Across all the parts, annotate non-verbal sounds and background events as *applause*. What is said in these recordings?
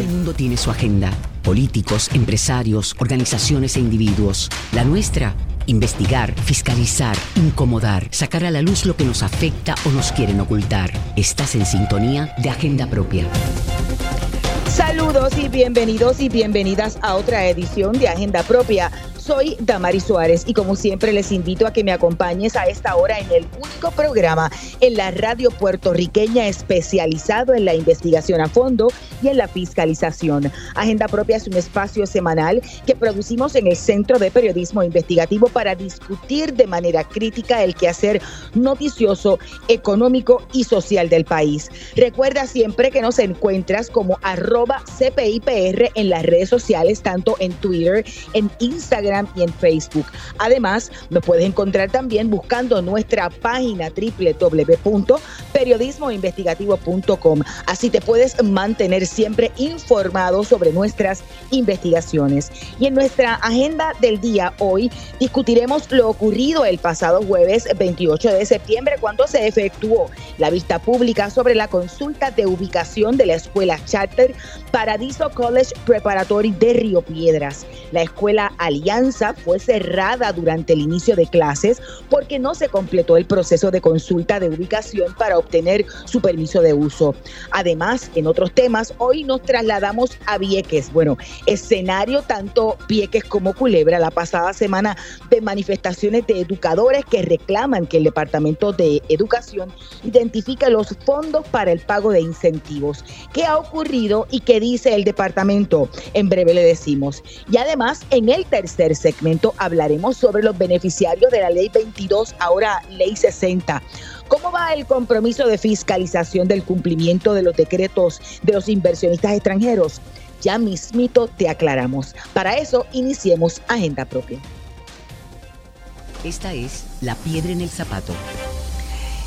Todo el mundo tiene su agenda. Políticos, empresarios, organizaciones e individuos. La nuestra, investigar, fiscalizar, incomodar, sacar a la luz lo que nos afecta o nos quieren ocultar. Estás en sintonía de Agenda Propia. Saludos y bienvenidos y bienvenidas a otra edición de Agenda Propia. Soy Damari Suárez y como siempre les invito a que me acompañes a esta hora en el único programa en la radio puertorriqueña especializado en la investigación a fondo y en la fiscalización. Agenda Propia es un espacio semanal que producimos en el Centro de Periodismo Investigativo para discutir de manera crítica el quehacer noticioso, económico y social del país. Recuerda siempre que nos encuentras como arroba CPIPR en las redes sociales, tanto en Twitter, en Instagram, y en Facebook. Además, nos puedes encontrar también buscando nuestra página www.periodismoinvestigativo.com. Así te puedes mantener siempre informado sobre nuestras investigaciones. Y en nuestra agenda del día hoy discutiremos lo ocurrido el pasado jueves 28 de septiembre cuando se efectuó la vista pública sobre la consulta de ubicación de la escuela charter Paradiso College Preparatory de Río Piedras. La escuela Alianza fue cerrada durante el inicio de clases porque no se completó el proceso de consulta de ubicación para obtener su permiso de uso. Además, en otros temas, hoy nos trasladamos a Vieques. Bueno, escenario tanto Vieques como Culebra la pasada semana de manifestaciones de educadores que reclaman que el Departamento de Educación identifique los fondos para el pago de incentivos. ¿Qué ha ocurrido y qué dice el departamento? En breve le decimos. Y además, en el tercer segmento hablaremos sobre los beneficiarios de la ley 22, ahora ley 60. ¿Cómo va el compromiso de fiscalización del cumplimiento de los decretos de los inversionistas extranjeros? Ya mismito te aclaramos. Para eso iniciemos Agenda Propia. Esta es La Piedra en el Zapato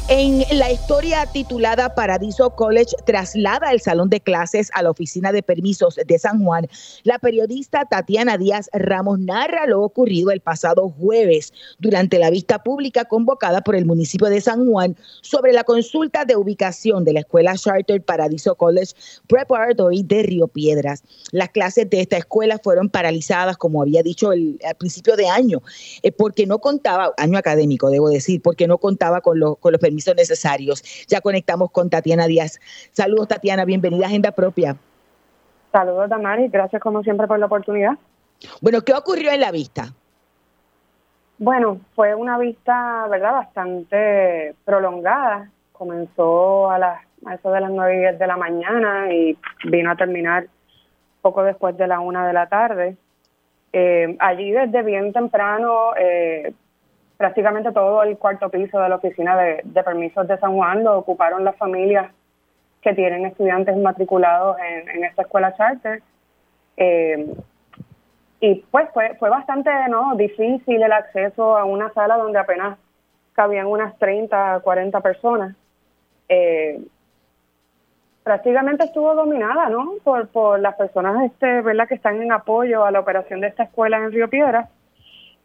en la historia titulada Paradiso College traslada el salón de clases a la oficina de permisos de San Juan, la periodista Tatiana Díaz Ramos narra lo ocurrido el pasado jueves durante la vista pública convocada por el municipio de San Juan sobre la consulta de ubicación de la escuela Charter Paradiso College Preparatory de Río Piedras. Las clases de esta escuela fueron paralizadas, como había dicho al principio de año, eh, porque no contaba, año académico debo decir, porque no contaba con, con los permisos permisos necesarios. Ya conectamos con Tatiana Díaz. Saludos, Tatiana, bienvenida a Agenda Propia. Saludos, Damari, gracias como siempre por la oportunidad. Bueno, ¿qué ocurrió en la vista? Bueno, fue una vista, ¿verdad?, bastante prolongada. Comenzó a, las, a eso de las nueve y diez de la mañana y vino a terminar poco después de la una de la tarde. Eh, allí desde bien temprano eh, prácticamente todo el cuarto piso de la oficina de, permisos de San Juan lo ocuparon las familias que tienen estudiantes matriculados en, esta escuela charter. Eh, y pues fue, fue bastante no difícil el acceso a una sala donde apenas cabían unas 30, 40 personas. Eh, prácticamente estuvo dominada ¿no? por, por las personas este, ¿verdad? que están en apoyo a la operación de esta escuela en Río Piedra.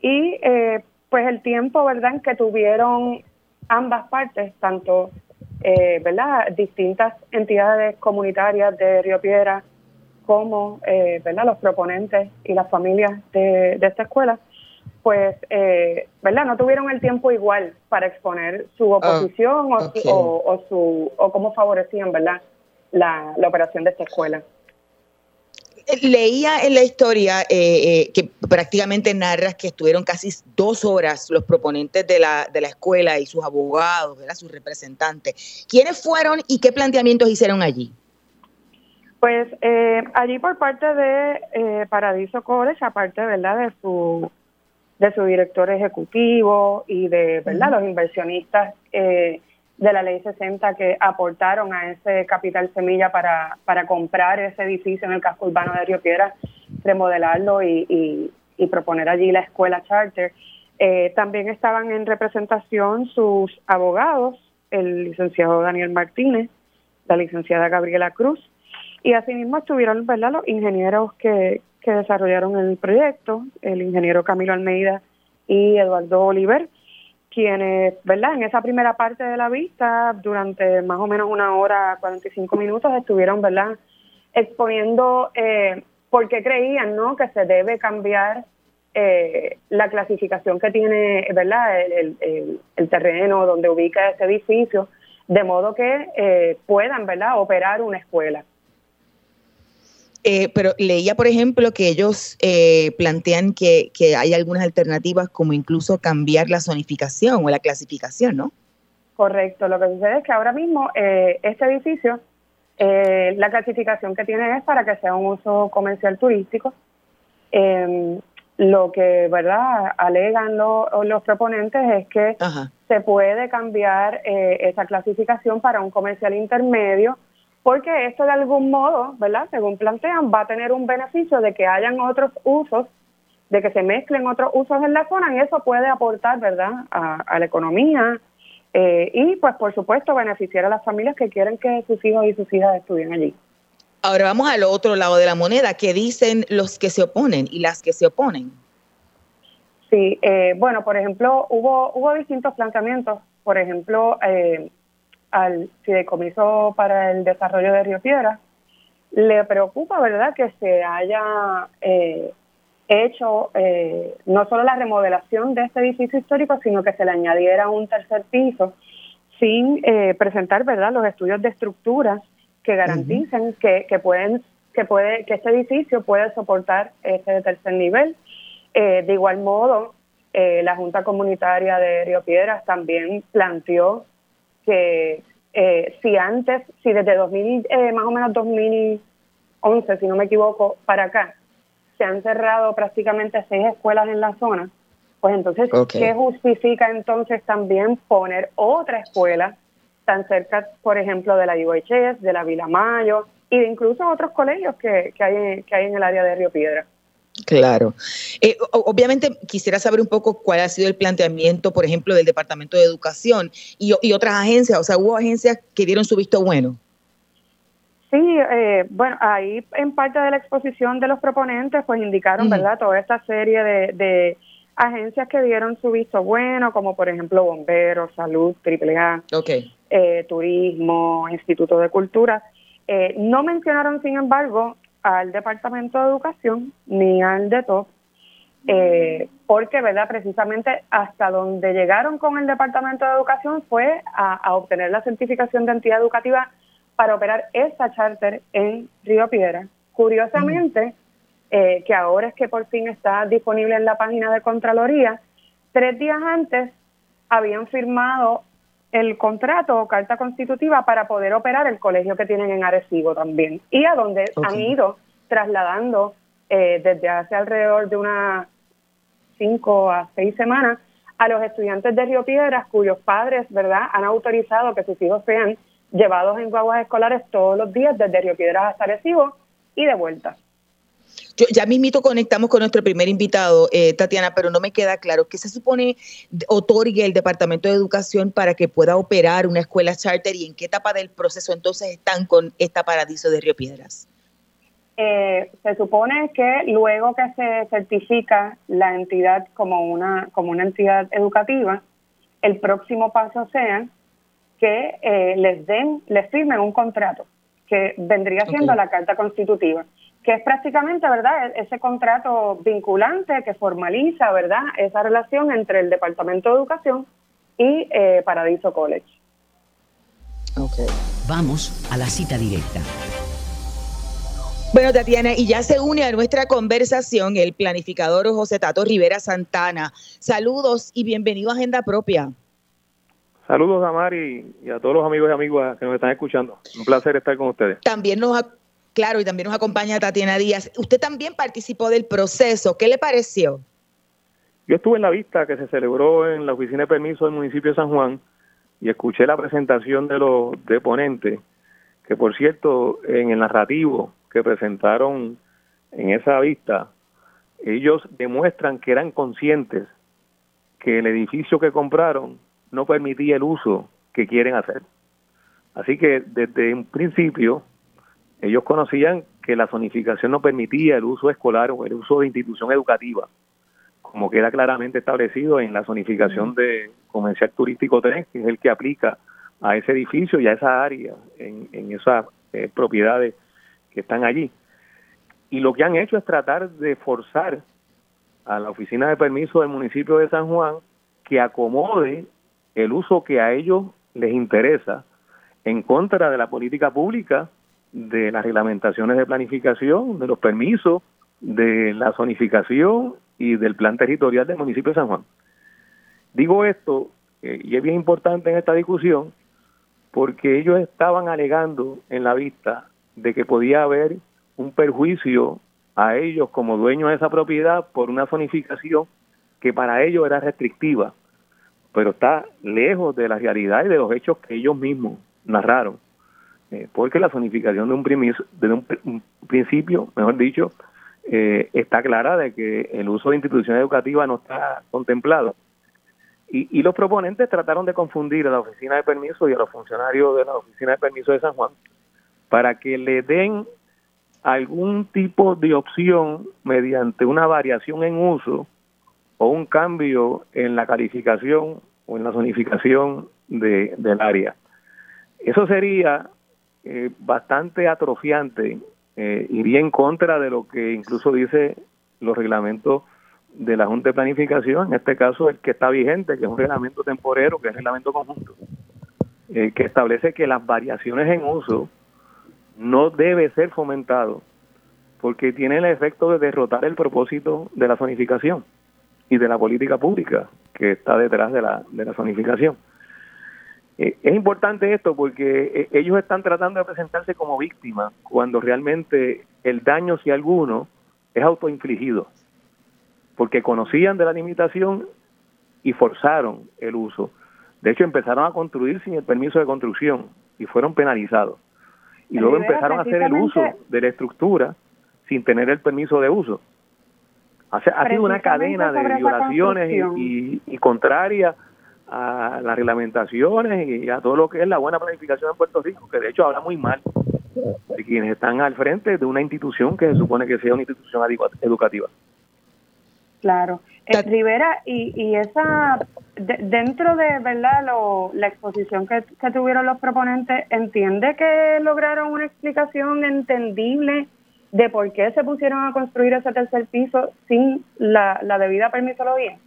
Y eh, pues el tiempo, ¿verdad?, en que tuvieron ambas partes, tanto, eh, ¿verdad?, distintas entidades comunitarias de Río Piedra como, eh, ¿verdad?, los proponentes y las familias de, esta escuela, pues, eh, ¿verdad?, no tuvieron el tiempo igual para exponer su ah, oposición o, su, o cómo favorecían, ¿verdad?, la operación de esta escuela leía en la historia eh, eh, que prácticamente narras que estuvieron casi dos horas los proponentes de la, de la escuela y sus abogados, ¿verdad? sus representantes. ¿Quiénes fueron y qué planteamientos hicieron allí? Pues eh, allí por parte de Paradiso College, aparte verdad de su de su director ejecutivo y de verdad los inversionistas eh, de la ley 60 que aportaron a ese capital semilla para, para comprar ese edificio en el casco urbano de Río Piedra, remodelarlo y, y, proponer allí la escuela charter. Eh, también estaban en representación sus abogados, el licenciado Daniel Martínez, la licenciada Gabriela Cruz, y asimismo estuvieron los ingenieros que, que desarrollaron el proyecto, el ingeniero Camilo Almeida y Eduardo Oliver, quienes, ¿verdad? En esa primera parte de la vista, durante más o menos una hora, 45 minutos, estuvieron, ¿verdad? exponiendo eh, por qué creían ¿no? que se debe cambiar eh, la clasificación que tiene verdad el, el, terreno donde ubica ese edificio, de modo que eh, puedan verdad operar una escuela. Eh, pero leía, por ejemplo, que ellos plantean que, que, hay algunas alternativas como incluso cambiar la zonificación o la clasificación, ¿no? Correcto. Lo que sucede es que ahora mismo este edificio, la clasificación que tiene es para que sea un uso comercial turístico. Em, lo que, ¿verdad?, alegan los proponentes es que se puede cambiar eh, esa clasificación para un comercial intermedio, porque esto de algún modo, ¿verdad?, según plantean, va a tener un beneficio de que hayan otros usos, de que se mezclen otros usos en la zona y eso puede aportar, ¿verdad?, a, la economía eh, y, pues, por supuesto, beneficiar a las familias que quieren que sus hijos y sus hijas estudien allí. Ahora vamos al otro lado de la moneda, ¿qué dicen los que se oponen y las que se oponen? Sí, eh, bueno, por ejemplo, hubo, hubo distintos planteamientos. Por ejemplo, eh, al fideicomiso para el desarrollo de Río Piedra, le preocupa, ¿verdad?, que se haya eh, hecho eh, no solo la remodelación de este edificio histórico, sino que se le añadiera un tercer piso sin presentar, ¿verdad?, los estudios de estructuras que garanticen que, que pueden que puede que este edificio puede soportar ese tercer nivel. Eh, de igual modo, eh, la Junta Comunitaria de Río Piedras también planteó que eh, si antes, si desde 2000, más o menos 2011, si no me equivoco, para acá, se han cerrado prácticamente seis escuelas en la zona, pues entonces, ¿qué justifica entonces también poner otra escuela tan cerca, por ejemplo, de la UHS, de la Vila Mayo y de incluso otros colegios que, que, hay, que hay en el área de Río Piedra. Claro. Eh, obviamente quisiera saber un poco cuál ha sido el planteamiento, por ejemplo, del Departamento de Educación y, otras agencias. O sea, hubo agencias que dieron su visto bueno. Sí, eh, bueno, ahí en parte de la exposición de los proponentes, pues indicaron, ¿verdad?, toda esta serie de, de agencias que dieron su visto bueno, como por ejemplo Bomberos, Salud, AAA, eh, Turismo, Instituto de Cultura. Eh, no mencionaron, sin embargo, al Departamento de Educación ni al de TOP, eh, porque, ¿verdad? Precisamente hasta donde llegaron con el Departamento de Educación fue a, obtener la certificación de entidad educativa para operar esta charter en Río Piedra. Curiosamente, eh, que ahora es que por fin está disponible en la página de Contraloría, tres días antes habían firmado el contrato o carta constitutiva para poder operar el colegio que tienen en Arecibo también y a donde han ido trasladando eh, desde hace alrededor de unas cinco a seis semanas a los estudiantes de Río Piedras cuyos padres, ¿verdad?, han autorizado que sus hijos sean llevados en guaguas escolares todos los días desde Río Piedras hasta Arecibo y de vuelta. Yo, ya mismito conectamos con nuestro primer invitado, eh, Tatiana, pero no me queda claro qué se supone otorgue el Departamento de Educación para que pueda operar una escuela charter y en qué etapa del proceso entonces están con esta Paradiso de Río Piedras. Eh, se supone que luego que se certifica la entidad como una como una entidad educativa, el próximo paso sea que eh, les den, les firmen un contrato que vendría siendo la carta constitutiva que es prácticamente, ¿verdad?, e-, ese contrato vinculante que formaliza, ¿verdad?, esa relación entre el Departamento de Educación y eh, Paradiso College. Okay. Vamos a la cita directa. Bueno, Tatiana, y ya se une a nuestra conversación el planificador José Tato Rivera Santana. Saludos y bienvenido a Agenda Propia. Saludos a Mari y a todos los amigos y amigas que nos están escuchando. Un placer estar con ustedes. También nos, Claro, y también nos acompaña Tatiana Díaz. Usted también participó del proceso. ¿Qué le pareció? Yo estuve en la vista que se celebró en la oficina de permiso del municipio de San Juan y escuché la presentación de los deponentes, que por cierto, en el narrativo que presentaron en esa vista, ellos demuestran que eran conscientes que el edificio que compraron no permitía el uso que quieren hacer. Así que desde un principio ellos conocían que la zonificación no permitía el uso escolar o el uso de institución educativa, como queda claramente establecido en la zonificación de comercial turístico 3, que es el que aplica a ese edificio y a esa área, en, esas eh, propiedades que están allí. Y lo que han hecho es tratar de forzar a la oficina de permiso del municipio de San Juan que acomode el uso que a ellos les interesa en contra de la política pública, de las reglamentaciones de planificación, de los permisos, de la zonificación y del plan territorial del municipio de San Juan. Digo esto, eh, y es bien importante en esta discusión, porque ellos estaban alegando en la vista de que podía haber un perjuicio a ellos como dueños de esa propiedad por una zonificación que para ellos era restrictiva, pero está lejos de la realidad y de los hechos que ellos mismos narraron. Eh, porque la zonificación de un, de un, principio, mejor dicho, eh, está clara de que el uso de instituciones educativas no está contemplado. Y, y, los proponentes trataron de confundir a la oficina de permiso y a los funcionarios de la oficina de permiso de San Juan para que le den algún tipo de opción mediante una variación en uso o un cambio en la calificación o en la zonificación de, del área. Eso sería eh, bastante atrofiante, eh, iría en contra de lo que incluso dice los reglamentos de la Junta de Planificación, en este caso el que está vigente, que es un reglamento temporero, que es reglamento conjunto, eh, que establece que las variaciones en uso no debe ser fomentado porque tiene el efecto de derrotar el propósito de la zonificación y de la política pública que está detrás de la, de la zonificación. Eh, es importante esto porque eh, ellos están tratando de presentarse como víctimas cuando realmente el daño, si alguno, es autoinfligido, porque conocían de la limitación y forzaron el uso. De hecho, empezaron a construir sin el permiso de construcción y fueron penalizados y luego empezaron a hacer el uso de la estructura sin tener el permiso de uso. ha sido una cadena de violaciones y, y, contrarias a las reglamentaciones y a todo lo que es la buena planificación en Puerto Rico, que de hecho habla muy mal de quienes están al frente de una institución que se supone que sea una institución educativa. Claro. Eh, Rivera, y, y esa, dentro de verdad lo, la exposición que, tuvieron los proponentes, ¿entiende que lograron una explicación entendible de por qué se pusieron a construir ese tercer piso sin la, la debida permisología?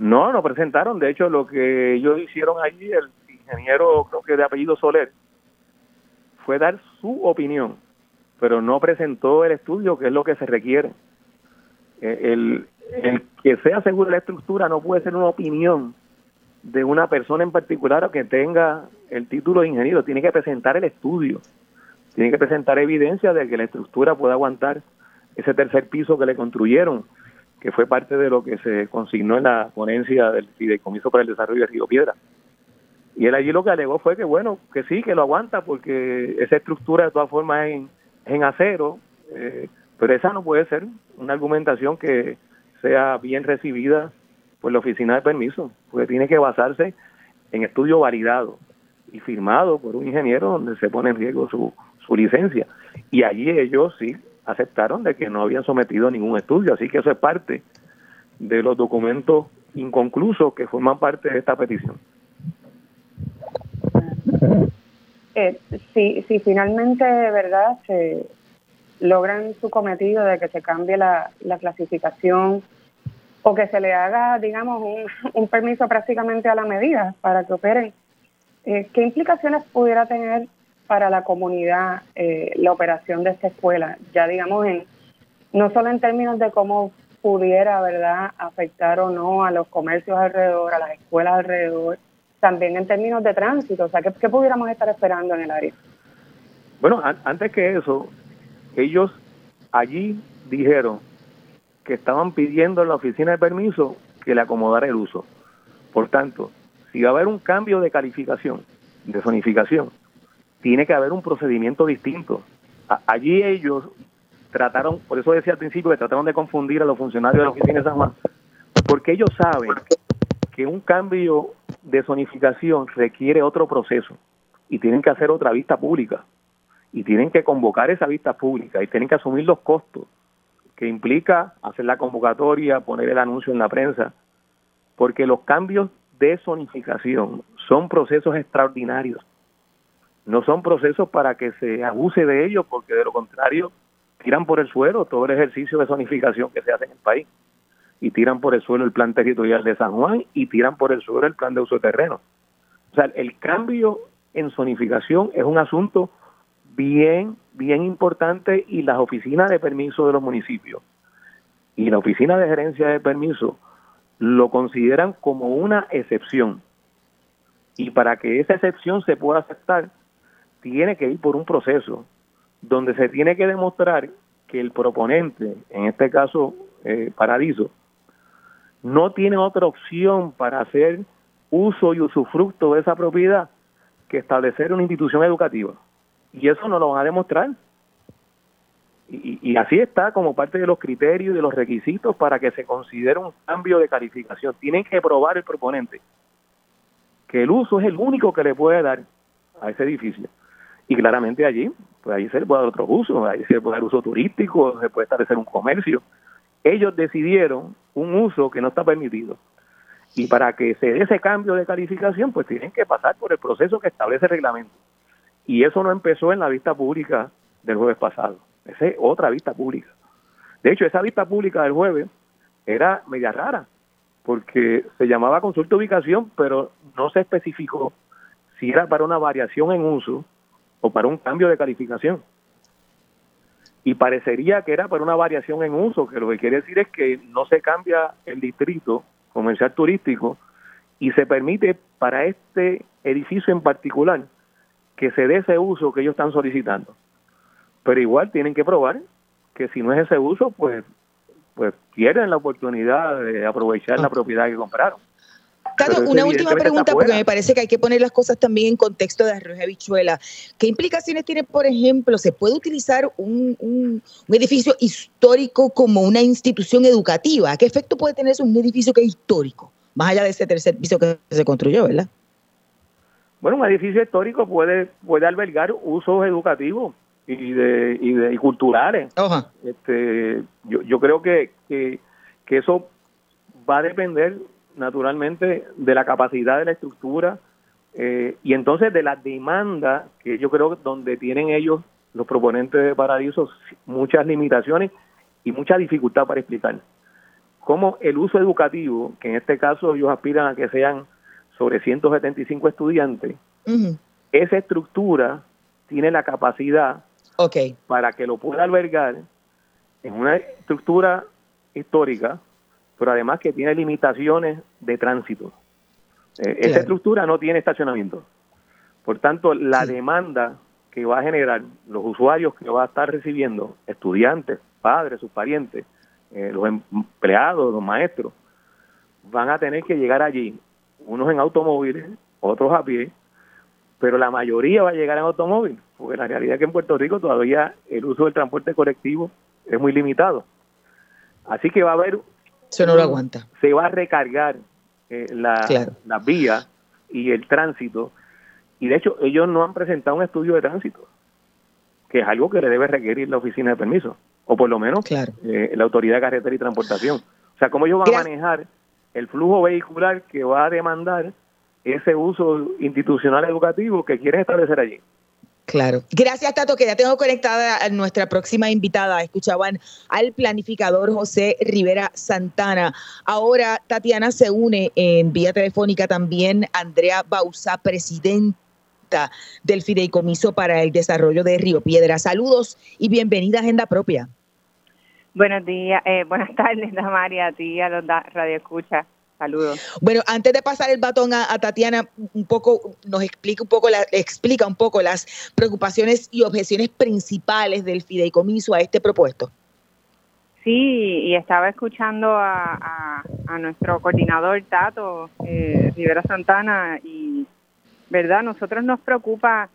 No, no presentaron. De hecho, lo que ellos hicieron allí, el ingeniero, creo que de apellido Soler, fue dar su opinión, pero no presentó el estudio, que es lo que se requiere. Eh, el, el que sea seguro la estructura no puede ser una opinión de una persona en particular o que tenga el título de ingeniero, tiene que presentar el estudio, tiene que presentar evidencia de que la estructura pueda aguantar ese tercer piso que le construyeron, que fue parte de lo que se consignó en la ponencia del Fideicomiso para el Desarrollo de Río Piedra. Y él allí lo que alegó fue que, bueno, que sí, que lo aguanta, porque esa estructura de todas formas es en, acero, eh, pero esa no puede ser una argumentación que sea bien recibida por la oficina de permiso, porque tiene que basarse en estudio validado y firmado por un ingeniero donde se pone en riesgo su, su licencia. Y allí ellos sí aceptaron de que no habían sometido ningún estudio, así que eso es parte de los documentos inconclusos que forman parte de esta petición. Eh, si, si finalmente, verdad, se, logran su cometido de que se cambie la, clasificación o que se le haga, digamos, un, permiso prácticamente a la medida para que operen. Eh, ¿Qué implicaciones pudiera tener para la comunidad eh, la operación de esta escuela? Ya, digamos, en no solo en términos de cómo pudiera, ¿verdad?, afectar o no a los comercios alrededor, a las escuelas alrededor, también en términos de tránsito. O sea, ¿qué, qué pudiéramos estar esperando en el área? Bueno, antes que eso, ellos allí dijeron que estaban pidiendo a la oficina de permiso que le acomodara el uso. Por tanto, si va a haber un cambio de calificación, de zonificación, tiene que haber un procedimiento distinto. allí ellos trataron, por eso decía al principio que trataron de confundir a los funcionarios de la oficina de San Juan, porque ellos saben que un cambio de zonificación requiere otro proceso y tienen que hacer otra vista pública y tienen que convocar esa vista pública y tienen que asumir los costos que implica hacer la convocatoria, poner el anuncio en la prensa, porque los cambios de zonificación son procesos extraordinarios no son procesos para que se abuse de ellos, porque de lo contrario tiran por el suelo todo el ejercicio de zonificación que se hace en el país. Y tiran por el suelo el plan territorial de San Juan y tiran por el suelo el plan de uso de terreno. O sea, el cambio en zonificación es un asunto bien, bien importante y las oficinas de permiso de los municipios y la oficina de gerencia de permiso lo consideran como una excepción. Y para que esa excepción se pueda aceptar, tiene que ir por un proceso donde se tiene que demostrar que el proponente, en este caso eh, Paradiso, no tiene otra opción para hacer uso y usufructo de esa propiedad que establecer una institución educativa. Y eso no lo van a demostrar. Y, y, así está como parte de los criterios y de los requisitos para que se considere un cambio de calificación. Tienen que probar el proponente que el uso es el único que le puede dar a ese edificio. Y claramente allí, pues ahí se le puede dar otro uso, ahí se le puede dar uso turístico, se puede establecer un comercio. Ellos decidieron un uso que no está permitido. Y para que se dé ese cambio de calificación, pues tienen que pasar por el proceso que establece el reglamento. Y eso no empezó en la vista pública del jueves pasado. Esa es otra vista pública. De hecho, esa vista pública del jueves era media rara, porque se llamaba consulta ubicación, pero no se especificó si era para una variación en uso o para un cambio de calificación. Y parecería que era para una variación en uso, que lo que quiere decir es que no se cambia el distrito comercial turístico y se permite para este edificio en particular que se dé ese uso que ellos están solicitando. Pero igual tienen que probar que si no es ese uso, pues pues pierden la oportunidad de aprovechar la propiedad que compraron. Una última pregunta, porque me parece que hay que poner las cosas también en contexto de arroz y habichuela. ¿Qué implicaciones tiene, por ejemplo, se puede utilizar un, un, edificio histórico como una institución educativa? ¿Qué efecto puede tener eso un edificio que es histórico? Más allá de ese tercer piso que se construyó, ¿verdad? Bueno, un edificio histórico puede, puede albergar usos educativos y de, y de culturales. Este, yo, yo creo que, que, que eso va a depender naturalmente de la capacidad de la estructura eh, y entonces de la demanda que yo creo donde tienen ellos los proponentes de Paradiso muchas limitaciones y mucha dificultad para explicar. Cómo el uso educativo, que en este caso ellos aspiran a que sean sobre 175 estudiantes, esa estructura tiene la capacidad para que lo pueda albergar en una estructura histórica pero además que tiene limitaciones de tránsito. Eh, esa estructura no tiene estacionamiento. Por tanto, la demanda que va a generar los usuarios que va a estar recibiendo, estudiantes, padres, sus parientes, eh, los empleados, los maestros, van a tener que llegar allí, unos en automóviles, otros a pie, pero la mayoría va a llegar en automóvil, porque la realidad es que en Puerto Rico todavía el uso del transporte colectivo es muy limitado. Así que va a haber eso no lo aguanta. Se va a recargar eh, la, vía y el tránsito. Y de hecho, ellos no han presentado un estudio de tránsito, que es algo que le debe requerir la oficina de permiso, o por lo menos eh, la autoridad de carretera y transportación. O sea, cómo ellos van a manejar el flujo vehicular que va a demandar ese uso institucional educativo que quieren establecer allí. Claro. Gracias, Tato, que ya tengo conectada a nuestra próxima invitada. Escuchaban al planificador José Rivera Santana. Ahora Tatiana se une en vía telefónica también Andrea Bausa, presidenta del Fideicomiso para el Desarrollo de Río Piedra. Saludos y bienvenida a Agenda Propia. Buenos días, eh, buenas *laughs* tardes, María, a ti, a los Radio Escucha. Saludos. Bueno, antes de pasar el batón a, Tatiana, un poco nos explica un poco la, explica un poco las preocupaciones y objeciones principales del fideicomiso a este propuesto. Sí, y estaba escuchando a, nuestro coordinador Tato eh, Rivera Santana y, ¿verdad? Nosotros nos preocupa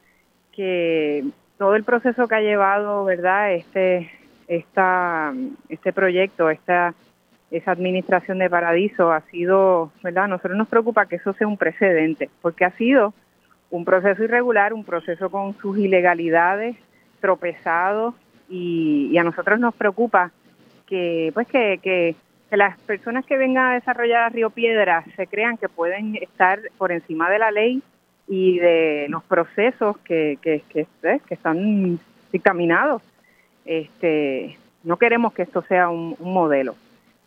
que todo el proceso que ha llevado, ¿verdad? Este, esta, este proyecto, esta esa administración de Paradiso ha sido, ¿verdad? A nosotros nos preocupa que eso sea un precedente, porque ha sido un proceso irregular, un proceso con sus ilegalidades, tropezados, y, a nosotros nos preocupa que, pues, que, que, las personas que vengan a desarrollar a Río Piedra se crean que pueden estar por encima de la ley y de los procesos que, que, que están dictaminados. Este, no queremos que esto sea un, modelo.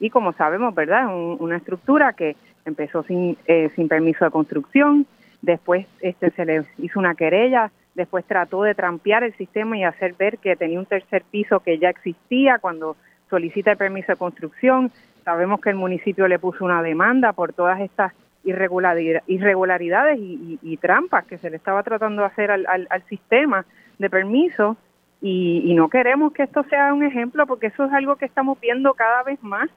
Y como sabemos, ¿verdad? Es una estructura que empezó sin, eh, sin permiso de construcción, después este, se le hizo una querella, después trató de trampear el sistema y hacer ver que tenía un tercer piso que ya existía cuando solicita el permiso de construcción. Sabemos que el municipio le puso una demanda por todas estas irregularidades y, trampas que se le estaba tratando de hacer al, al, sistema de permiso y, no queremos que esto sea un ejemplo porque eso es algo que estamos viendo cada vez más,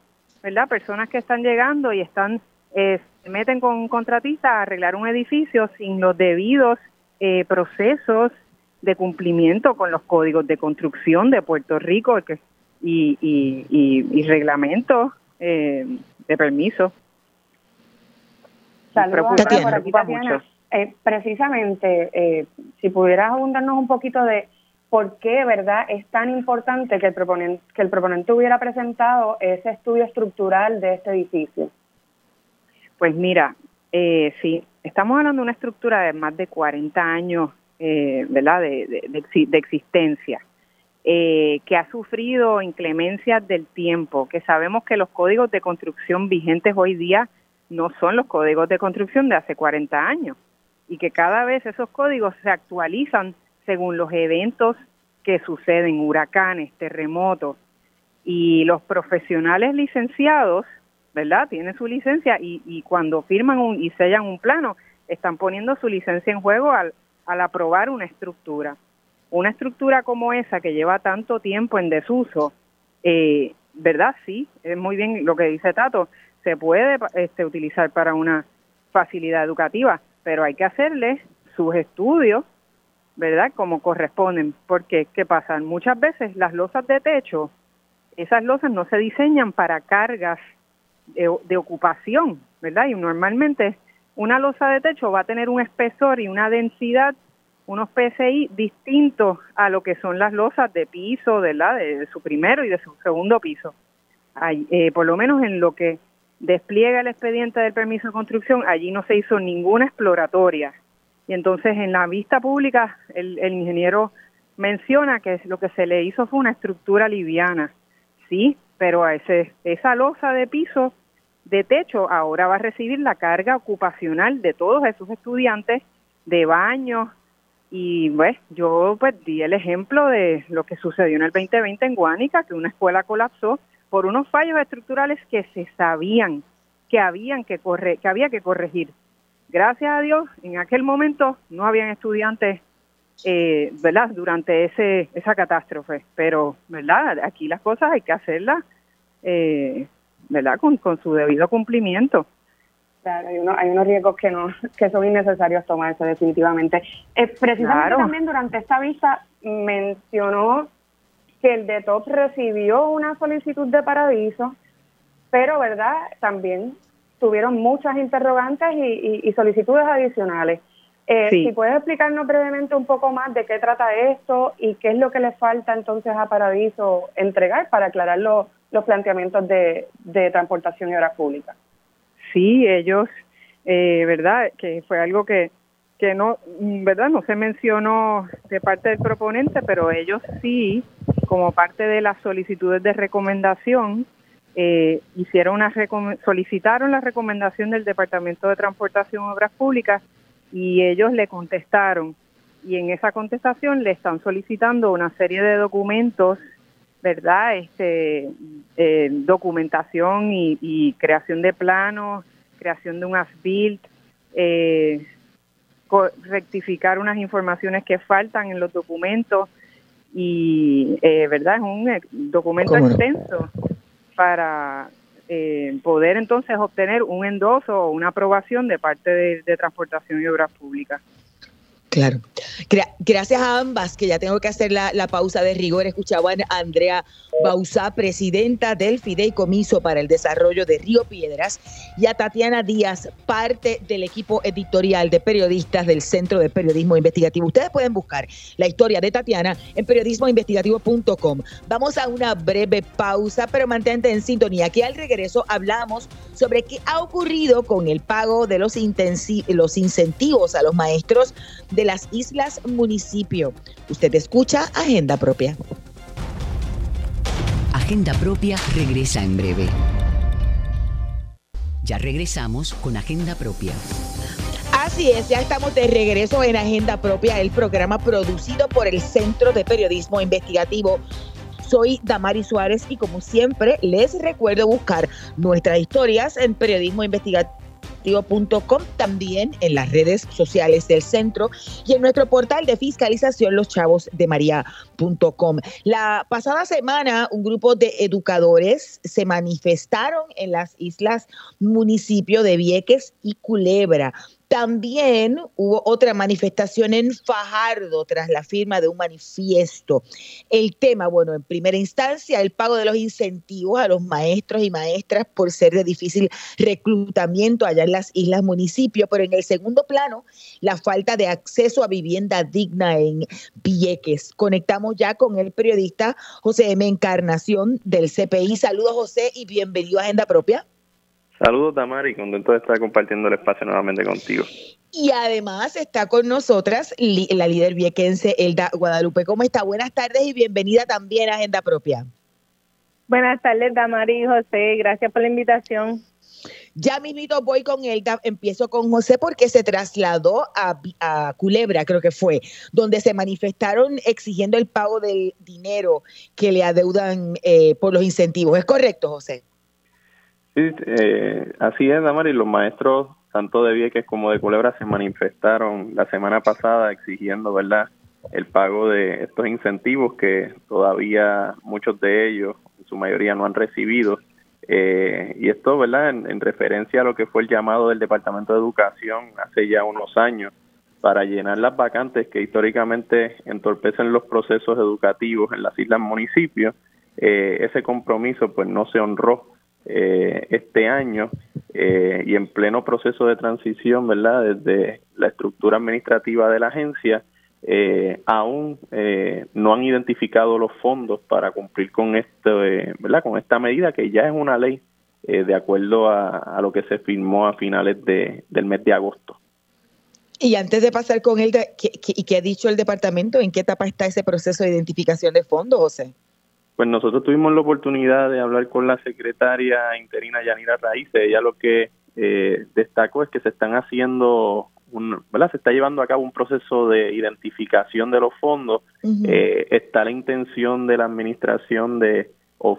¿verdad? Personas que están llegando y están eh, se meten con un contratista a arreglar un edificio sin los debidos eh, procesos de cumplimiento con los códigos de construcción de Puerto Rico y, y, reglamentos eh, de permiso. Saludos, Tatiana. Eh, precisamente, eh, si pudieras abundarnos un poquito de por qué, ¿verdad?, es tan importante que el proponente, que el proponente hubiera presentado ese estudio estructural de este edificio. Pues mira, eh, sí, estamos hablando de una estructura de más de 40 años, eh, ¿verdad?, de, de, existencia. Eh, que ha sufrido inclemencias del tiempo, que sabemos que los códigos de construcción vigentes hoy día no son los códigos de construcción de hace 40 años y que cada vez esos códigos se actualizan según los eventos que suceden, huracanes, terremotos, y los profesionales licenciados, ¿verdad? Tienen su licencia y, y cuando firman un, y sellan un plano, están poniendo su licencia en juego al, al aprobar una estructura. Una estructura como esa que lleva tanto tiempo en desuso, eh, ¿verdad? Sí, es muy bien lo que dice Tato, se puede este, utilizar para una facilidad educativa, pero hay que hacerle sus estudios, ¿verdad? Como corresponden, porque ¿qué pasa? Muchas veces las losas de techo, esas losas no se diseñan para cargas de, ocupación, ¿verdad? Y normalmente una losa de techo va a tener un espesor y una densidad, unos PSI distintos a lo que son las losas de piso, ¿verdad? De, su primero y de su segundo piso. eh, por lo menos en lo que despliega el expediente del permiso de construcción, allí no se hizo ninguna exploratoria. Y entonces en la vista pública el, ingeniero menciona que lo que se le hizo fue una estructura liviana. Sí, pero a ese, esa losa de piso de techo ahora va a recibir la carga ocupacional de todos esos estudiantes de baños y pues yo pues di el ejemplo de lo que sucedió en el 2020 en Guánica, que una escuela colapsó por unos fallos estructurales que se sabían que habían que corre, que había que corregir. Gracias a Dios, en aquel momento no habían estudiantes, eh, ¿verdad? Durante ese esa catástrofe, pero, ¿verdad? Aquí las cosas hay que hacerlas, eh, ¿verdad? Con, con su debido cumplimiento. Claro, hay, uno, hay unos riesgos que no que son innecesarios tomarse definitivamente. Eh, precisamente también durante esta vista mencionó que el DETOP recibió una solicitud de paradiso, pero, ¿verdad? También tuvieron muchas interrogantes y, solicitudes adicionales. Eh, Si puedes explicarnos brevemente un poco más de qué trata esto y qué es lo que le falta entonces a Paradiso entregar para aclarar los planteamientos de, transportación y obras públicas. Sí, ellos, eh, ¿verdad? Que fue algo que, que no, ¿verdad? No se mencionó de parte del proponente, pero ellos sí como parte de las solicitudes de recomendación, eh, hicieron una solicitaron la recomendación del Departamento de Transportación y Obras Públicas y ellos le contestaron. Y en esa contestación le están solicitando una serie de documentos, ¿verdad? Este eh, documentación y, creación de planos, creación de un ASBILT, eh, rectificar unas informaciones que faltan en los documentos y eh, verdad es un eh, documento extenso para eh, poder entonces obtener un endoso o una aprobación de parte de, de Transportación y Obras Públicas. Claro. Gracias a ambas, que ya tengo que hacer la, pausa de rigor. Escuchaban a Andrea Bausá, presidenta del Fideicomiso para el Desarrollo de Río Piedras, y a Tatiana Díaz, parte del equipo editorial de periodistas del Centro de Periodismo Investigativo. Ustedes pueden buscar la historia de Tatiana en periodismoinvestigativo.com. Vamos a una breve pausa, pero mantente en sintonía, que al regreso hablamos sobre qué ha ocurrido con el pago de los, los incentivos a los maestros de las islas municipio. Usted escucha Agenda Propia. Agenda Propia regresa en breve. Ya regresamos con Agenda Propia. Así es, ya estamos de regreso en Agenda Propia, el programa producido por el Centro de Periodismo Investigativo. Soy Damari Suárez y como siempre les recuerdo buscar nuestras historias en periodismo investigativo también en las redes sociales del centro y en nuestro portal de fiscalización loschavosdemaria.com. La pasada semana un grupo de educadores se manifestaron en las islas municipio de Vieques y Culebra también hubo otra manifestación en Fajardo tras la firma de un manifiesto. El tema, bueno, en primera instancia, el pago de los incentivos a los maestros y maestras por ser de difícil reclutamiento allá en las islas municipios, pero en el segundo plano, la falta de acceso a vivienda digna en Vieques. Conectamos ya con el periodista José M. Encarnación del CPI. Saludos, José, y bienvenido a Agenda Propia. Saludos, Tamara, y contento de estar compartiendo el espacio nuevamente contigo. Y además está con nosotras la líder viequense Elda Guadalupe. ¿Cómo está? Buenas tardes y bienvenida también a Agenda Propia. Buenas tardes, Damari y José. Gracias por la invitación. Ya mismito voy con Elda, empiezo con José porque se trasladó a, Culebra, creo que fue, donde se manifestaron exigiendo el pago del dinero que le adeudan eh, por los incentivos. ¿Es correcto, José? Sí, eh, así es, Damari. Los maestros, tanto de Vieques como de Culebra, se manifestaron la semana pasada exigiendo, ¿verdad?, el pago de estos incentivos que todavía muchos de ellos, en su mayoría, no han recibido. Eh, y esto, ¿verdad?, en, referencia a lo que fue el llamado del Departamento de Educación hace ya unos años para llenar las vacantes que históricamente entorpecen los procesos educativos en las islas municipios. Eh, ese compromiso, pues, no se honró eh, este año eh, y en pleno proceso de transición, ¿verdad? Desde la estructura administrativa de la agencia, eh, aún eh, no han identificado los fondos para cumplir con esto, ¿verdad? Con esta medida que ya es una ley de acuerdo a, lo que se firmó a finales de, del mes de agosto. Y antes de pasar con él, ¿qué, qué, qué ha dicho el departamento? ¿En qué etapa está ese proceso de identificación de fondos, José? Pues nosotros tuvimos la oportunidad de hablar con la secretaria interina Yanira Raíces. Ella lo que eh, destacó es que se están haciendo, un, ¿verdad? Se está llevando a cabo un proceso de identificación de los fondos. eh, está la intención de la administración de,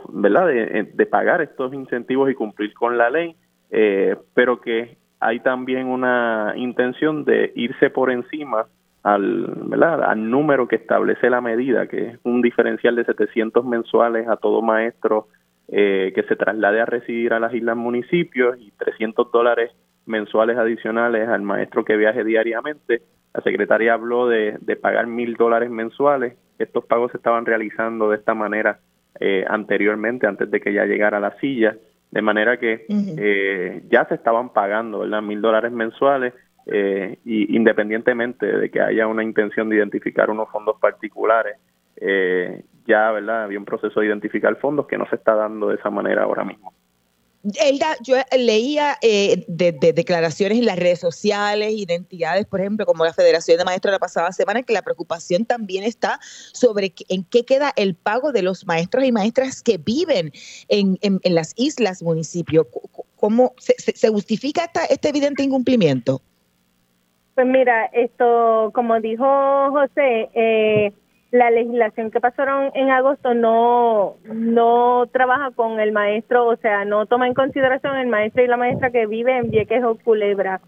¿verdad? De, de, pagar estos incentivos y cumplir con la ley, eh, pero que hay también una intención de irse por encima al, ¿verdad? al número que establece la medida, que es un diferencial de 700 mensuales a todo maestro eh, que se traslade a residir a las islas municipios y 300 dólares mensuales adicionales al maestro que viaje diariamente. La secretaria habló de, de pagar mil dólares mensuales. Estos pagos se estaban realizando de esta manera eh, anteriormente, antes de que ya llegara a la silla, de manera que eh, ya se estaban pagando, ¿verdad? Mil dólares mensuales eh, y independientemente de que haya una intención de identificar unos fondos particulares, eh, ya verdad había un proceso de identificar fondos que no se está dando de esa manera ahora mismo. Elda, yo leía eh, de, declaraciones en las redes sociales, identidades, por ejemplo, como la Federación de Maestros la pasada semana, que la preocupación también está sobre en qué queda el pago de los maestros y maestras que viven en, en, las islas, municipio. ¿Cómo se, se justifica esta, este evidente incumplimiento? Pues mira, esto, como dijo José, eh, la legislación que pasaron en agosto no no trabaja con el maestro, o sea, no toma en consideración el maestro y la maestra que vive en Vieques o Culebra.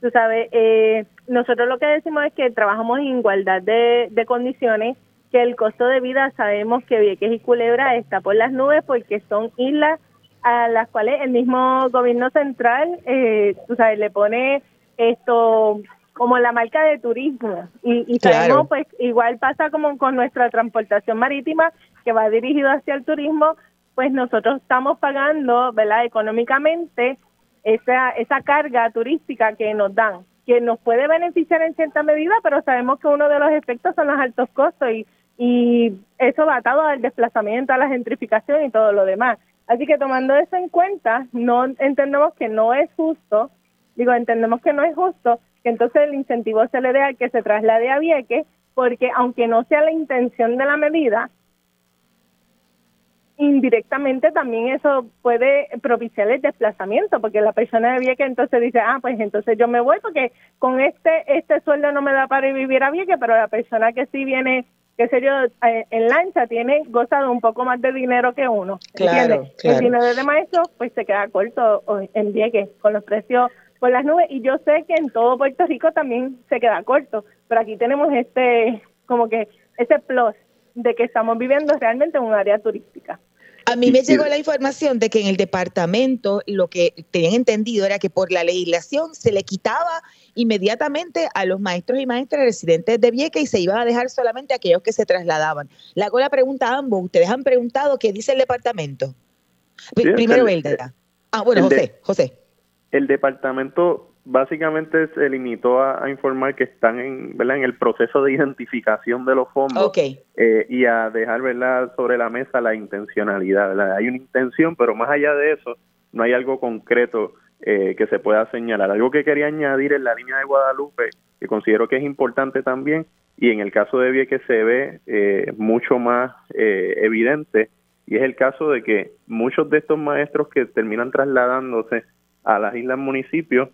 Tú sabes, eh, nosotros lo que decimos es que trabajamos en igualdad de, de condiciones, que el costo de vida sabemos que Vieques y Culebra está por las nubes porque son islas a las cuales el mismo gobierno central, eh, tú sabes, le pone esto como la marca de turismo. Y, y sabemos pues igual pasa como con nuestra transportación marítima que va dirigido hacia el turismo pues nosotros estamos pagando verdad económicamente esa esa carga turística que nos dan que nos puede beneficiar en cierta medida pero sabemos que uno de los efectos son los altos costos y y eso va atado al desplazamiento a la gentrificación y todo lo demás. Así que tomando eso en cuenta, no entendemos que no es justo, digo, entendemos que no es justo que entonces el incentivo se le dé al que se traslade a Vieques, porque aunque no sea la intención de la medida, indirectamente también eso puede propiciar el desplazamiento, porque la persona de Vieques entonces dice, ah, pues entonces yo me voy porque con este este sueldo no me da para vivir a Vieques, pero la persona que sí viene, qué sé yo, eh, en lancha tiene gozado un poco más de dinero que uno. Claro, El dinero de maestro pues se queda corto en Vieques con los precios por las nubes y yo sé que en todo Puerto Rico también se queda corto, pero aquí tenemos este como que ese plus de que estamos viviendo realmente en un área turística. A mí me llegó la información de que en el departamento lo que tenían entendido era que por la legislación se le quitaba inmediatamente a los maestros y maestras residentes de Vieques y se iban a dejar solamente a aquellos que se trasladaban. Le hago la pregunta a ambos. ¿Ustedes han preguntado qué dice el departamento? Primero, el, Ah, bueno, José, José. El departamento básicamente se limitó a, informar que están en, ¿verdad? en el proceso de identificación de los fondos eh, y a dejar ¿verdad? sobre la mesa la intencionalidad. Hay una intención, pero más allá de eso, no hay algo concreto eh, que se pueda señalar. Algo que quería añadir en la línea de Guadalupe, que considero que es importante también, y en el caso de Vieques se ve eh, mucho más evidente, y es el caso de que muchos de estos maestros que terminan trasladándose a las islas municipios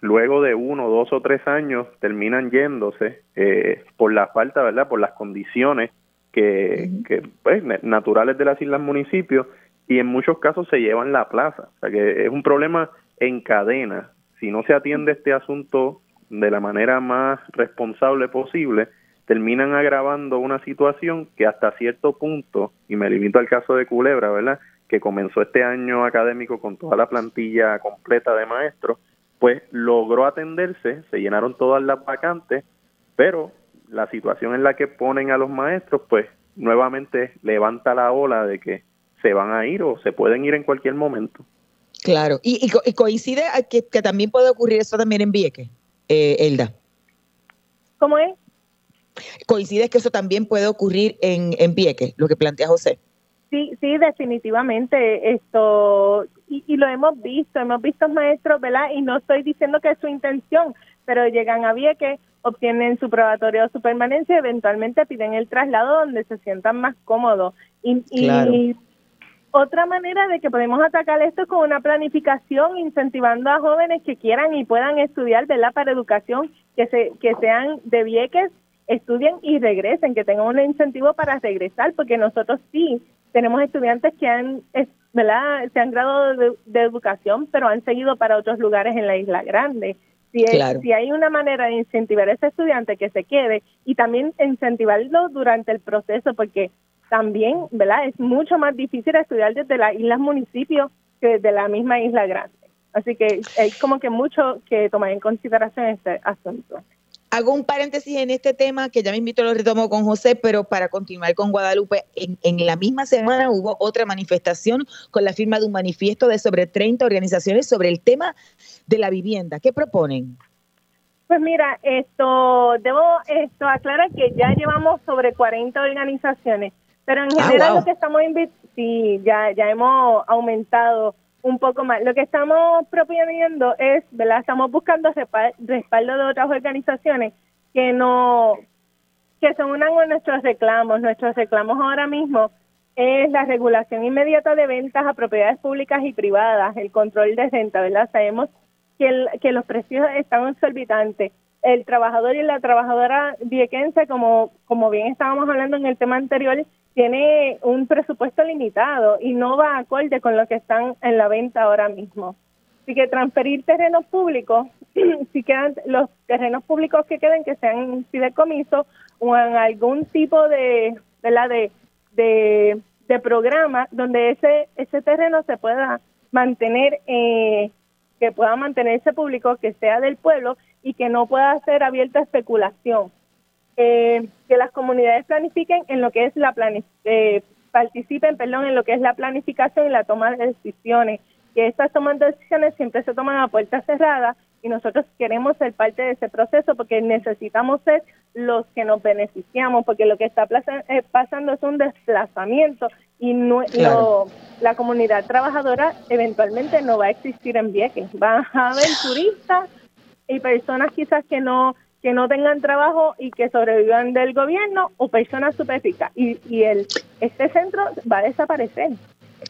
luego de uno, dos o tres años terminan yéndose eh, por la falta, ¿verdad? Por las condiciones que, que pues, naturales de las islas municipios y en muchos casos se llevan la plaza. O sea que es un problema en cadena. Si no se atiende este asunto de la manera más responsable posible, terminan agravando una situación que hasta cierto punto, y me limito al caso de Culebra, ¿verdad? Que comenzó este año académico con toda la plantilla completa de maestros, pues logró atenderse, se llenaron todas las vacantes, pero la situación en la que ponen a los maestros, pues nuevamente levanta la ola de que se van a ir o se pueden ir en cualquier momento. Claro, y, coincide que, que, también puede ocurrir eso también en Vieques, eh, Elda. ¿Cómo es? Coincide que eso también puede ocurrir en, en Vieques, lo que plantea José. Sí, sí, definitivamente. Esto y, lo hemos visto, hemos visto maestros, ¿verdad? Y no estoy diciendo que es su intención, pero llegan a Vieques, obtienen su probatorio o su permanencia, eventualmente piden el traslado donde se sientan más cómodos. Y, y otra manera de que podemos atacar esto es con una planificación, incentivando a jóvenes que quieran y puedan estudiar, ¿verdad? Para educación, que, se, que sean de Vieques, estudien y regresen, que tengan un incentivo para regresar, porque nosotros sí tenemos estudiantes que han ¿verdad? Se han graduado de, educación, pero han seguido para otros lugares en la Isla Grande. Si, si hay una manera de incentivar a ese estudiante que se quede y también incentivarlo durante el proceso, porque también, ¿verdad? Es mucho más difícil estudiar desde las islas municipios que desde la misma Isla Grande. Así que hay como que mucho que tomar en consideración este asunto. Hago un paréntesis en este tema que ya me invito, lo retomo con José, pero para continuar con Guadalupe, en, la misma semana hubo otra manifestación con la firma de un manifiesto de sobre 30 organizaciones sobre el tema de la vivienda. ¿Qué proponen? Pues mira, esto debo esto aclarar que ya llevamos sobre 40 organizaciones, pero en ah, general lo que estamos sí, ya ya hemos aumentado un poco más. Lo que estamos proponiendo es, ¿verdad? Estamos buscando respaldo de otras organizaciones que no que se unan a nuestros reclamos. Nuestros reclamos ahora mismo es la regulación inmediata de ventas a propiedades públicas y privadas, el control de renta, ¿verdad? Sabemos que, que los precios están exorbitantes. El trabajador y la trabajadora viequense, como, como bien estábamos hablando en el tema anterior, tiene un presupuesto limitado y no va acorde con lo que están en la venta ahora mismo. Así que transferir terrenos públicos, *clears throat* si quedan los terrenos públicos que queden, que sean en fideicomiso o en algún tipo de, ¿verdad? de, de, de programa donde ese, ese terreno se pueda mantener, eh, que pueda mantenerse público, que sea del pueblo y que no pueda ser abierta a especulación eh, que las comunidades planifiquen en lo que es la eh, participen, perdón, en lo que es la planificación y la toma de decisiones. Que estas tomas de decisiones siempre se toman a puerta cerrada y nosotros queremos ser parte de ese proceso porque necesitamos ser los que nos beneficiamos, porque lo que está eh, pasando es un desplazamiento y no, lo, la comunidad trabajadora eventualmente no va a existir en Vieques. Van a haber turistas y personas quizás que no que no tengan trabajo y que sobrevivan del gobierno o personas súper Y, y el, este centro va a desaparecer.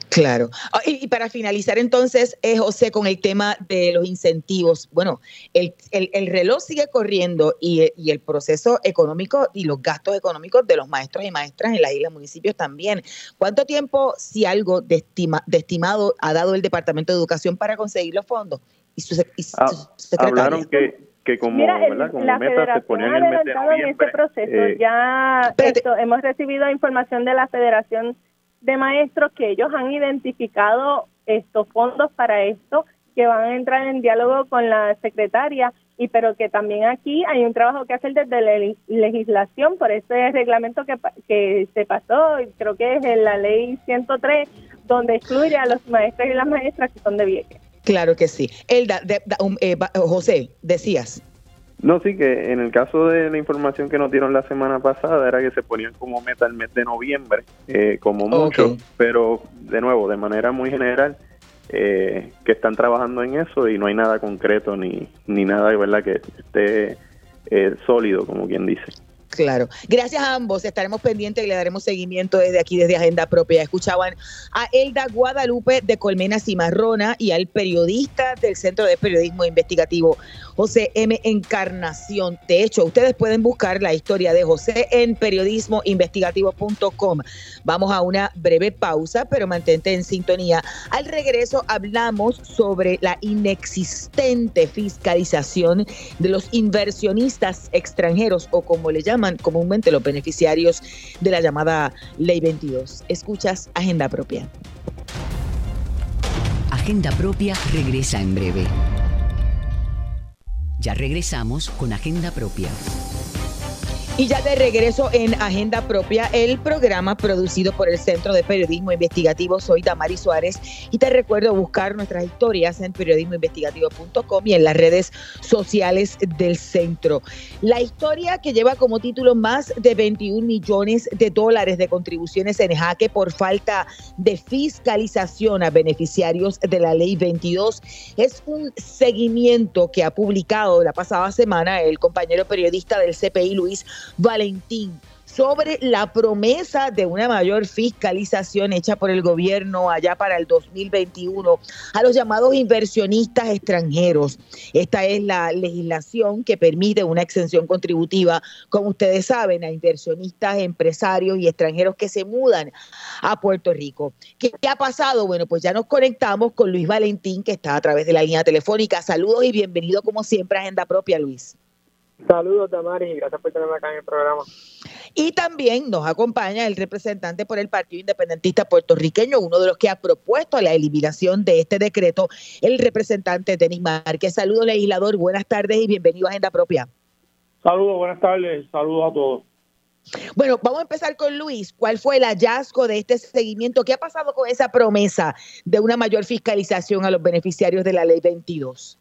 Claro. Ah, y, para finalizar entonces, eh, José, con el tema de los incentivos. Bueno, el, el, reloj sigue corriendo y, y, el proceso económico y los gastos económicos de los maestros y maestras en las islas municipios también. ¿Cuánto tiempo, si algo, de, estima, de estimado ha dado el Departamento de Educación para conseguir los fondos? Y su, ah, Hablaron que que como, Mira, como la meta se el mes de en este proceso. Eh, ya esto, hemos recibido información de la Federación de Maestros que ellos han identificado estos fondos para esto, que van a entrar en diálogo con la secretaria y pero que también aquí hay un trabajo que hacer desde la legislación por ese reglamento que, que se pasó, creo que es en la ley 103, donde excluye a los maestros y las maestras que son de Vieques. Claro que sí. Elda, um, eh, José, decías. No, sí, que en el caso de la información que nos dieron la semana pasada era que se ponían como meta el mes de noviembre, eh, como mucho, pero de nuevo, de manera muy general, eh, que están trabajando en eso y no hay nada concreto ni, ni nada ¿verdad? que esté sólido, como quien dice. Claro. Gracias a ambos. Estaremos pendientes y le daremos seguimiento desde aquí, desde Agenda Propia. Escuchaban a Elda Guadalupe de Colmena Cimarrona y al periodista del Centro de Periodismo Investigativo, José M. Encarnación. De hecho, ustedes pueden buscar la historia de José en periodismoinvestigativo.com. Vamos a una breve pausa, pero mantente en sintonía. Al regreso hablamos sobre la inexistente fiscalización de los inversionistas extranjeros o como le llaman comúnmente los beneficiarios de la llamada Ley 22. Escuchas Agenda Propia. Agenda Propia regresa en breve. Ya regresamos con Agenda Propia. Y ya de regreso en Agenda Propia, el programa producido por el Centro de Periodismo Investigativo. Soy Damari Suárez y te recuerdo buscar nuestras historias en periodismoinvestigativo.com y en las redes sociales del centro. La historia que lleva como título más de 21 millones de dólares de contribuciones en jaque por falta de fiscalización a beneficiarios de la Ley 22 es un seguimiento que ha publicado la pasada semana el compañero periodista del CPI, Luis Valentín sobre la promesa de una mayor fiscalización hecha por el gobierno allá para el 2021 a los llamados inversionistas extranjeros. Esta es la legislación que permite una exención contributiva, como ustedes saben, a inversionistas, empresarios y extranjeros que se mudan a Puerto Rico. ¿Qué, ha pasado? Bueno, pues ya nos conectamos con Luis Valentín, que está a través de la línea telefónica. Saludos y bienvenido como siempre a Agenda Propia, Luis. Saludos, Damaris, y gracias por tenerme acá en el programa. Y también nos acompaña el representante por el Partido Independentista Puertorriqueño, uno de los que ha propuesto la eliminación de este decreto, el representante Denis Márquez. Saludos, legislador, buenas tardes y bienvenido a Agenda Propia. Saludos, buenas tardes, saludos a todos. Bueno, vamos a empezar con Luis. ¿Cuál fue el hallazgo de este seguimiento? ¿Qué ha pasado con esa promesa de una mayor fiscalización a los beneficiarios de la Ley 22?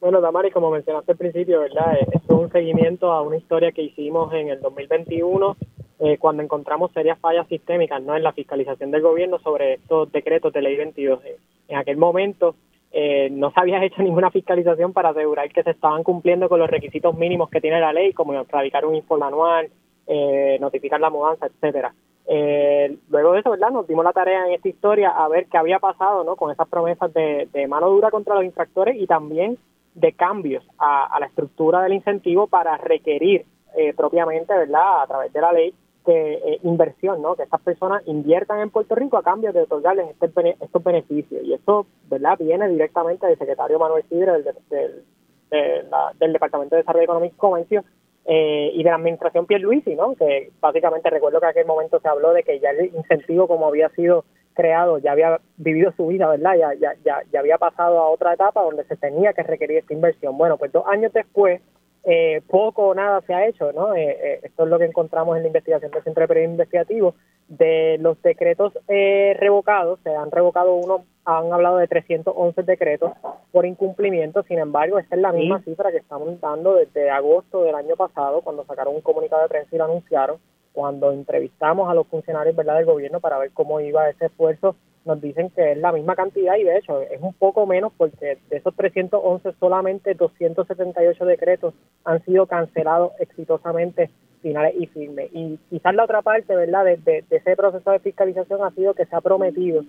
Bueno, Damari, como mencionaste al principio, ¿verdad? Eh, esto es un seguimiento a una historia que hicimos en el 2021 eh, cuando encontramos serias fallas sistémicas ¿no? en la fiscalización del gobierno sobre estos decretos de ley 22. En aquel momento eh, no se había *laughs* hecho ninguna fiscalización para asegurar que se estaban cumpliendo con los requisitos mínimos que tiene la ley, como radicar un informe anual, eh, notificar la mudanza, etcétera. Eh, luego de eso, ¿verdad? Nos dimos la tarea en esta historia a ver qué había pasado, ¿no? Con esas promesas de, de mano dura contra los infractores y también de cambios a, la estructura del incentivo para requerir eh, propiamente, ¿verdad?, a través de la ley, de eh, inversión, ¿no? Que estas personas inviertan en Puerto Rico a cambio de otorgarles este, estos beneficios. Y eso, ¿verdad?, viene directamente del secretario Manuel Sidre del, del, Departamento de Desarrollo Económico y Comercio eh, y de la administración Pierluisi, ¿no? Que básicamente recuerdo que en aquel momento se habló de que ya el incentivo, como había sido creado, ya había vivido su vida, ¿verdad? Ya, ya, ya, ya había pasado a otra etapa donde se tenía que requerir esta inversión. Bueno, pues dos años después, eh, poco o nada se ha hecho, ¿no? Eh, eh, esto es lo que encontramos en la investigación del Centro de Periodismo Investigativo. De los decretos revocados, se han revocado uno, han hablado de 311 decretos por incumplimiento, sin embargo, esta es la misma cifra que estamos dando desde agosto del año pasado, cuando sacaron un comunicado de prensa y lo anunciaron, cuando entrevistamos a los funcionarios ¿verdad? del gobierno para ver cómo iba ese esfuerzo nos dicen que es la misma cantidad y de hecho es un poco menos porque de esos 311 solamente 278 decretos han sido cancelados exitosamente finales y firmes. Y quizás la otra parte, ¿verdad?, de, ese proceso de fiscalización ha sido que se ha prometido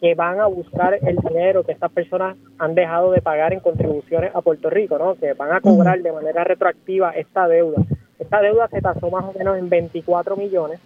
que van a buscar el dinero que estas personas han dejado de pagar en contribuciones a Puerto Rico, ¿no? Que van a cobrar de manera retroactiva esta deuda. Esta deuda se tasó más o menos en 24 millones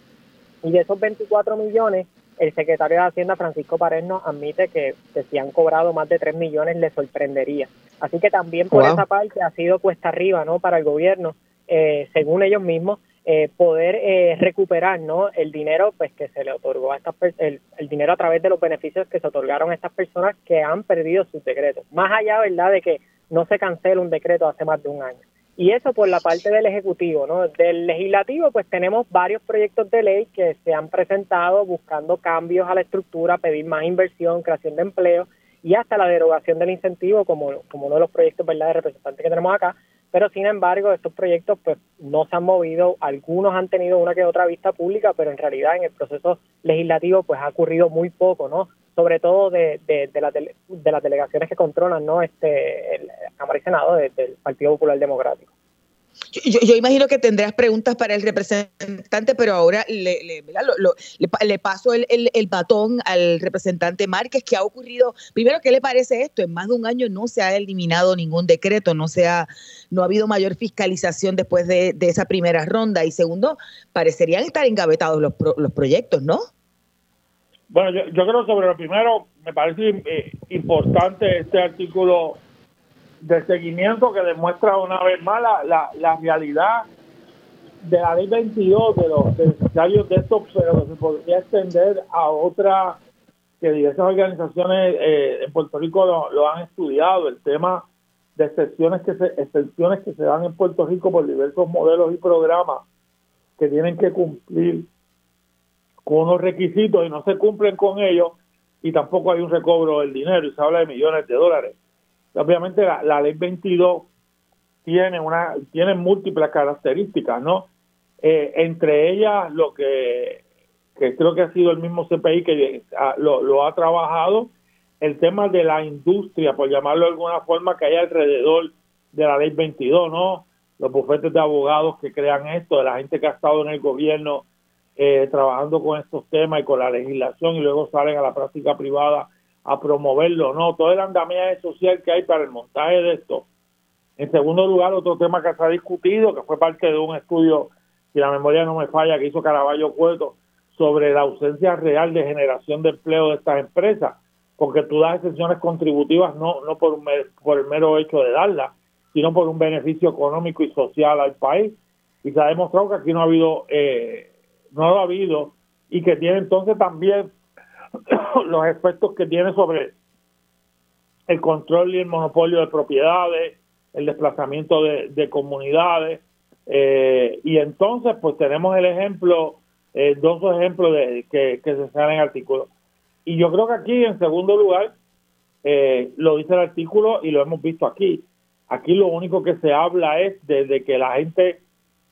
y de esos 24 millones el secretario de Hacienda, Francisco Pared, nos admite que, si han cobrado más de 3 millones le sorprendería. Así que también por esa parte ha sido cuesta arriba ¿no? para el gobierno, eh, según ellos mismos, eh, poder eh, recuperar ¿no? el dinero pues que se le otorgó a estas el, el dinero a través de los beneficios que se otorgaron a estas personas que han perdido sus decretos. Más allá, ¿verdad?, de que no se cancela un decreto hace más de un año. Y eso por la parte del Ejecutivo, ¿no? Del Legislativo, pues tenemos varios proyectos de ley que se han presentado buscando cambios a la estructura, pedir más inversión, creación de empleo y hasta la derogación del incentivo como, como uno de los proyectos, ¿verdad?, de representantes que tenemos acá. Pero sin embargo, estos proyectos pues no se han movido, algunos han tenido una que otra vista pública, pero en realidad en el proceso legislativo pues ha ocurrido muy poco, ¿no? Sobre todo de, de, de, de las delegaciones que controlan no este el Cámara y Senado del Partido Popular Democrático. Yo, yo, imagino que tendrás preguntas para el representante, pero ahora le, le, le, paso el, el, el, batón al representante Márquez. ¿Qué ha ocurrido? Primero, ¿qué le parece esto? En más de un año no se ha eliminado ningún decreto, no, se ha, no ha habido mayor fiscalización después de, de esa primera ronda. Y segundo, parecerían estar engavetados los, los proyectos, ¿no? Bueno, yo, yo creo sobre lo primero, me parece eh, importante este artículo de seguimiento que demuestra una vez más la, la, realidad de la ley 22 de los beneficiarios de estos, pero se podría extender a otras que diversas organizaciones eh, en Puerto Rico lo, han estudiado, el tema de excepciones que se, excepciones que se dan en Puerto Rico por diversos modelos y programas que tienen que cumplir con unos requisitos y no se cumplen con ellos y tampoco hay un recobro del dinero y se habla de millones de dólares. Obviamente la, ley 22 tiene una tiene múltiples características, ¿no? Eh, entre ellas lo que, creo que ha sido el mismo CPI que lo, lo ha trabajado, el tema de la industria, por llamarlo de alguna forma, que hay alrededor de la ley 22, ¿no? Los bufetes de abogados que crean esto, de la gente que ha estado en el gobierno eh, trabajando con estos temas y con la legislación y luego salen a la práctica privada a promoverlo, no, todo el andamiaje social que hay para el montaje de esto. En segundo lugar, otro tema que se ha discutido, que fue parte de un estudio, si la memoria no me falla, que hizo Caraballo Cueto, sobre la ausencia real de generación de empleo de estas empresas, porque tú das exenciones contributivas no, no por, un, por el mero hecho de darlas, sino por un beneficio económico y social al país. Y se ha demostrado que aquí no ha habido eh, no lo ha habido y que tiene entonces también *coughs* los efectos que tiene sobre el control y el monopolio de propiedades, el desplazamiento de, comunidades, eh, y entonces pues tenemos el ejemplo, eh, dos ejemplos de que, que se salen en el artículo. Y yo creo que aquí, en segundo lugar, eh, lo dice el artículo y lo hemos visto aquí. Aquí lo único que se habla es de, que la gente,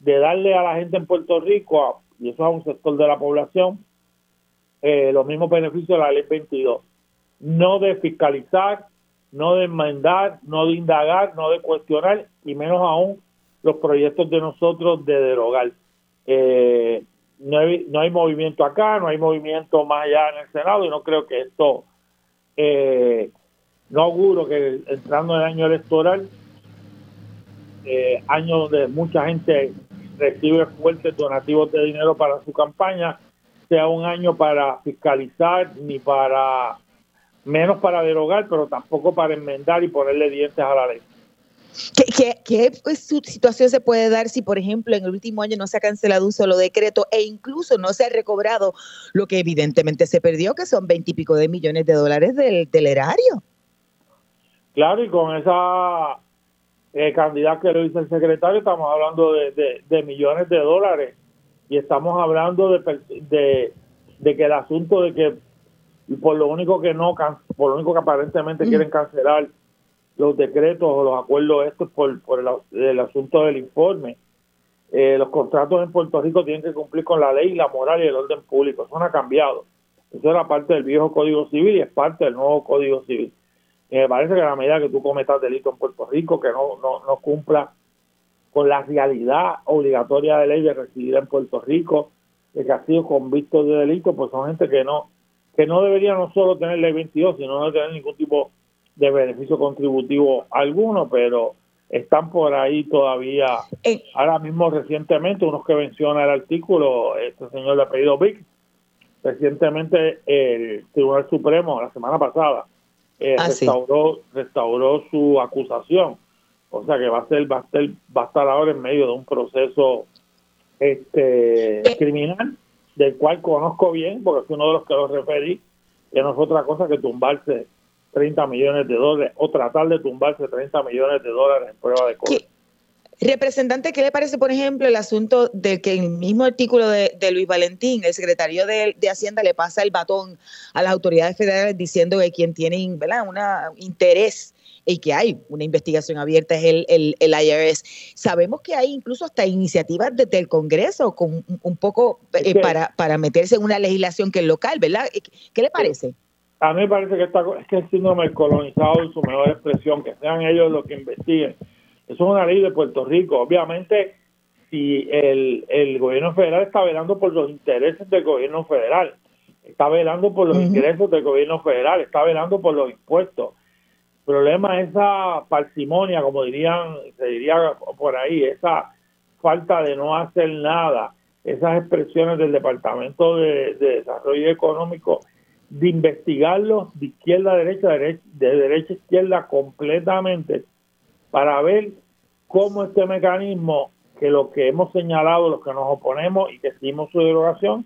de darle a la gente en Puerto Rico y eso es un sector de la población, eh, los mismos beneficios de la ley 22. No de fiscalizar, no de enmendar, no de indagar, no de cuestionar, y menos aún los proyectos de nosotros de derogar. Eh, no, hay, no hay movimiento acá, no hay movimiento más allá en el Senado, y no creo que esto, eh, no auguro que entrando en el año electoral, año donde mucha gente recibe fuertes donativos de dinero para su campaña, sea un año para fiscalizar ni para menos para derogar, pero tampoco para enmendar y ponerle dientes a la ley. ¿Qué, qué, situación se puede dar si, por ejemplo, en el último año no se ha cancelado un solo decreto e incluso no se ha recobrado lo que evidentemente se perdió, que son veintipico de millones de dólares del, del erario? Claro, y con esa eh, cantidad que lo dice el secretario, estamos hablando de, millones de dólares. Y estamos hablando de, de, de, que el asunto de que por lo único que no por lo único que aparentemente quieren cancelar los decretos o los acuerdos estos por, por el, asunto del informe eh, los contratos en Puerto Rico tienen que cumplir con la ley la moral y el orden público. Eso no ha cambiado. Eso era parte del viejo Código Civil y es parte del nuevo Código Civil. Y me parece que a la medida que tú cometas delito en Puerto Rico, que no, no, no cumpla con la realidad obligatoria de ley de residir en Puerto Rico, de que ha sido convicto de delito, pues son gente que no que no debería no solo tener ley 22, sino no tener ningún tipo de beneficio contributivo alguno, pero están por ahí todavía. Eh. Ahora mismo, recientemente, unos que menciona el artículo, este señor de apellido Vic, recientemente el Tribunal Supremo, la semana pasada, eh, ah, restauró, restauró su acusación. O sea que va a ser, va a ser, va a estar ahora en medio de un proceso este eh. criminal del cual conozco bien, porque es uno de los que lo referí, que no es otra cosa que tumbarse 30 millones de dólares o tratar de tumbarse 30 millones de dólares en prueba de cobro. Representante, ¿qué le parece, por ejemplo, el asunto de que en el mismo artículo de, Luis Valentín, el secretario de, Hacienda le pasa el batón a las autoridades federales diciendo que quien tiene ¿verdad? un interés y que hay una investigación abierta es el, el, el, IRS. Sabemos que hay incluso hasta iniciativas desde el Congreso con un poco eh, para, para meterse en una legislación que es local, ¿verdad? ¿Qué le parece? A mí me parece que, esta, es que el síndrome colonizado en su mejor expresión, que sean ellos los que investiguen. Eso es una ley de Puerto Rico. Obviamente, si el, el gobierno federal está velando por los intereses del gobierno federal, está velando por los ingresos del gobierno federal, está velando por los impuestos. El problema es esa parsimonia, como dirían, se diría por ahí, esa falta de no hacer nada, esas expresiones del Departamento de Desarrollo Económico de investigarlo de izquierda a derecha, de derecha a izquierda completamente, para ver cómo este mecanismo, que lo que hemos señalado, los que nos oponemos y que seguimos su derogación,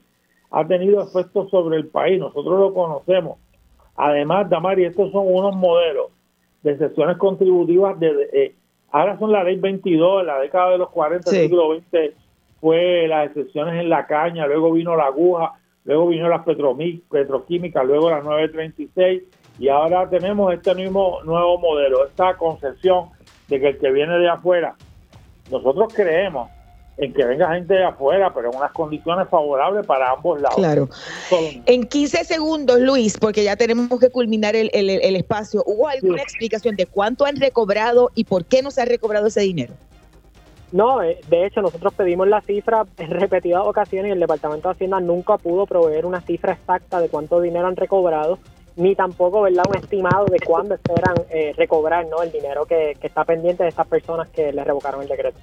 ha tenido efectos sobre el país. Nosotros lo conocemos. Además, Damari, estos son unos modelos de sesiones contributivas. De, eh, ahora son la ley 22, en la década de los 40 del siglo XX fue las excepciones en la caña, luego vino la aguja, luego vino la petroquímica, luego la 936 y ahora tenemos este mismo nuevo modelo, esta concepción de que el que viene de afuera, nosotros creemos en que venga gente de afuera, pero en unas condiciones favorables para ambos lados. Claro. En 15 segundos, Luis, porque ya tenemos que culminar el, el espacio, ¿hubo alguna explicación de cuánto han recobrado y por qué no se ha recobrado ese dinero? No, eh, de hecho nosotros pedimos la cifra en repetidas ocasiones y el Departamento de Hacienda nunca pudo proveer una cifra exacta de cuánto dinero han recobrado, ni tampoco ¿verdad? un estimado de cuándo esperan eh, recobrar ¿no? el dinero que, que está pendiente de estas personas que le revocaron el decreto.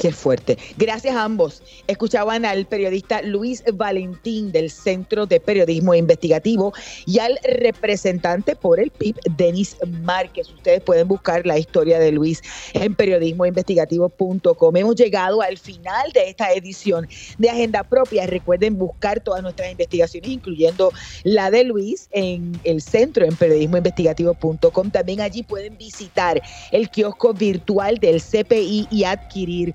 Qué fuerte. Gracias a ambos. Escuchaban al periodista Luis Valentín del Centro de Periodismo Investigativo y al representante por el PIB, Denis Márquez. Ustedes pueden buscar la historia de Luis en periodismoinvestigativo.com. Hemos llegado al final de esta edición de Agenda Propia. Recuerden buscar todas nuestras investigaciones, incluyendo la de Luis, en el centro en periodismoinvestigativo.com. También allí pueden visitar el kiosco virtual del CPI y adquirir